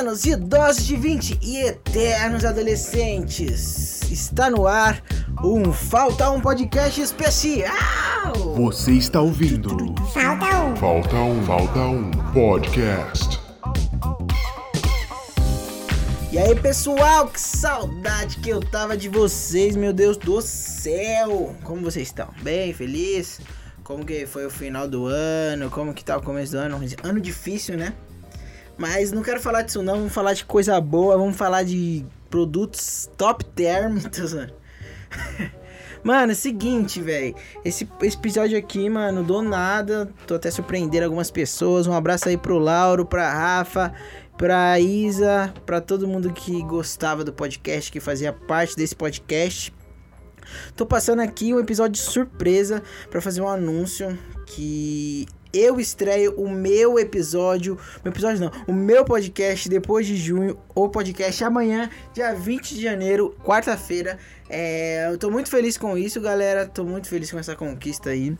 de Dose de 20 e Eternos Adolescentes. Está no ar um Falta um podcast especial. Você está ouvindo Falta um. Falta um, Falta um podcast. E aí, pessoal, que saudade que eu tava de vocês, meu Deus do céu. Como vocês estão? Bem, feliz? Como que foi o final do ano? Como que tá o começo do ano? Ano difícil, né? Mas não quero falar disso não, vamos falar de coisa boa, vamos falar de produtos top term. Mano, é seguinte, velho. Esse, esse episódio aqui, mano, do nada. Tô até surpreendendo algumas pessoas. Um abraço aí pro Lauro, pra Rafa, pra Isa, pra todo mundo que gostava do podcast, que fazia parte desse podcast. Tô passando aqui um episódio de surpresa pra fazer um anúncio que eu estreio o meu episódio, meu episódio não, o meu podcast depois de junho, o podcast amanhã, dia 20 de janeiro, quarta-feira. É, eu tô muito feliz com isso, galera. Tô muito feliz com essa conquista aí.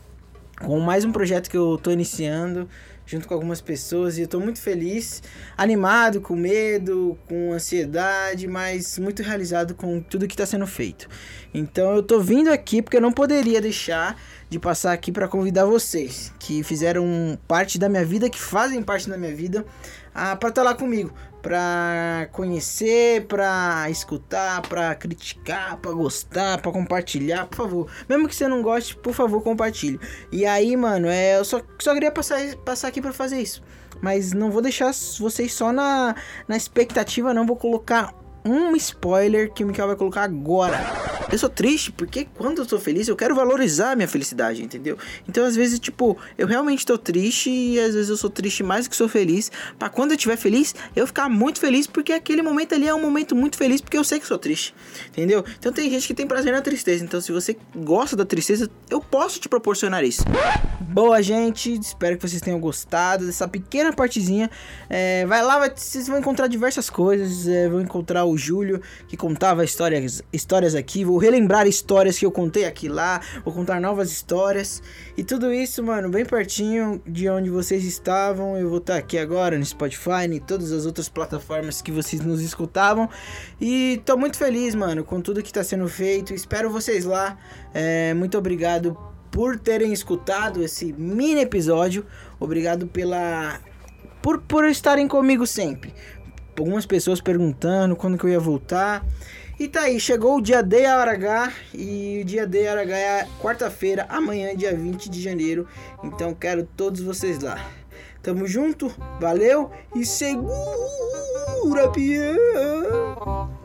Com mais um projeto que eu tô iniciando junto com algumas pessoas e eu tô muito feliz, animado, com medo, com ansiedade, mas muito realizado com tudo que tá sendo feito. Então eu tô vindo aqui porque eu não poderia deixar de passar aqui para convidar vocês que fizeram parte da minha vida, que fazem parte da minha vida, ah, para estar tá lá comigo, para conhecer, para escutar, para criticar, para gostar, para compartilhar, por favor. Mesmo que você não goste, por favor, compartilhe. E aí, mano, é, eu só, só queria passar, passar aqui para fazer isso. Mas não vou deixar vocês só na, na expectativa, não. Vou colocar um spoiler que o Mikael vai colocar agora. Eu sou triste porque quando eu tô feliz, eu quero valorizar a minha felicidade, entendeu? Então, às vezes, tipo, eu realmente tô triste e às vezes eu sou triste mais do que sou feliz. Para quando eu estiver feliz, eu ficar muito feliz porque aquele momento ali é um momento muito feliz porque eu sei que sou triste, entendeu? Então, tem gente que tem prazer na tristeza. Então, se você gosta da tristeza, eu posso te proporcionar isso. Boa, gente. Espero que vocês tenham gostado dessa pequena partezinha. É, vai lá, vai, vocês vão encontrar diversas coisas. É, vão encontrar o Júlio que contava histórias, histórias aqui. Vou relembrar histórias que eu contei aqui lá. Vou contar novas histórias. E tudo isso, mano, bem pertinho de onde vocês estavam. Eu vou estar aqui agora no Spotify e todas as outras plataformas que vocês nos escutavam. E tô muito feliz, mano, com tudo que está sendo feito. Espero vocês lá. É, muito obrigado por terem escutado esse mini episódio. Obrigado pela por, por estarem comigo sempre. Algumas pessoas perguntando quando que eu ia voltar. E tá aí, chegou o dia D a hora H e o dia D a hora H é quarta-feira, amanhã, dia 20 de janeiro. Então quero todos vocês lá. Tamo junto, valeu e segura, peão!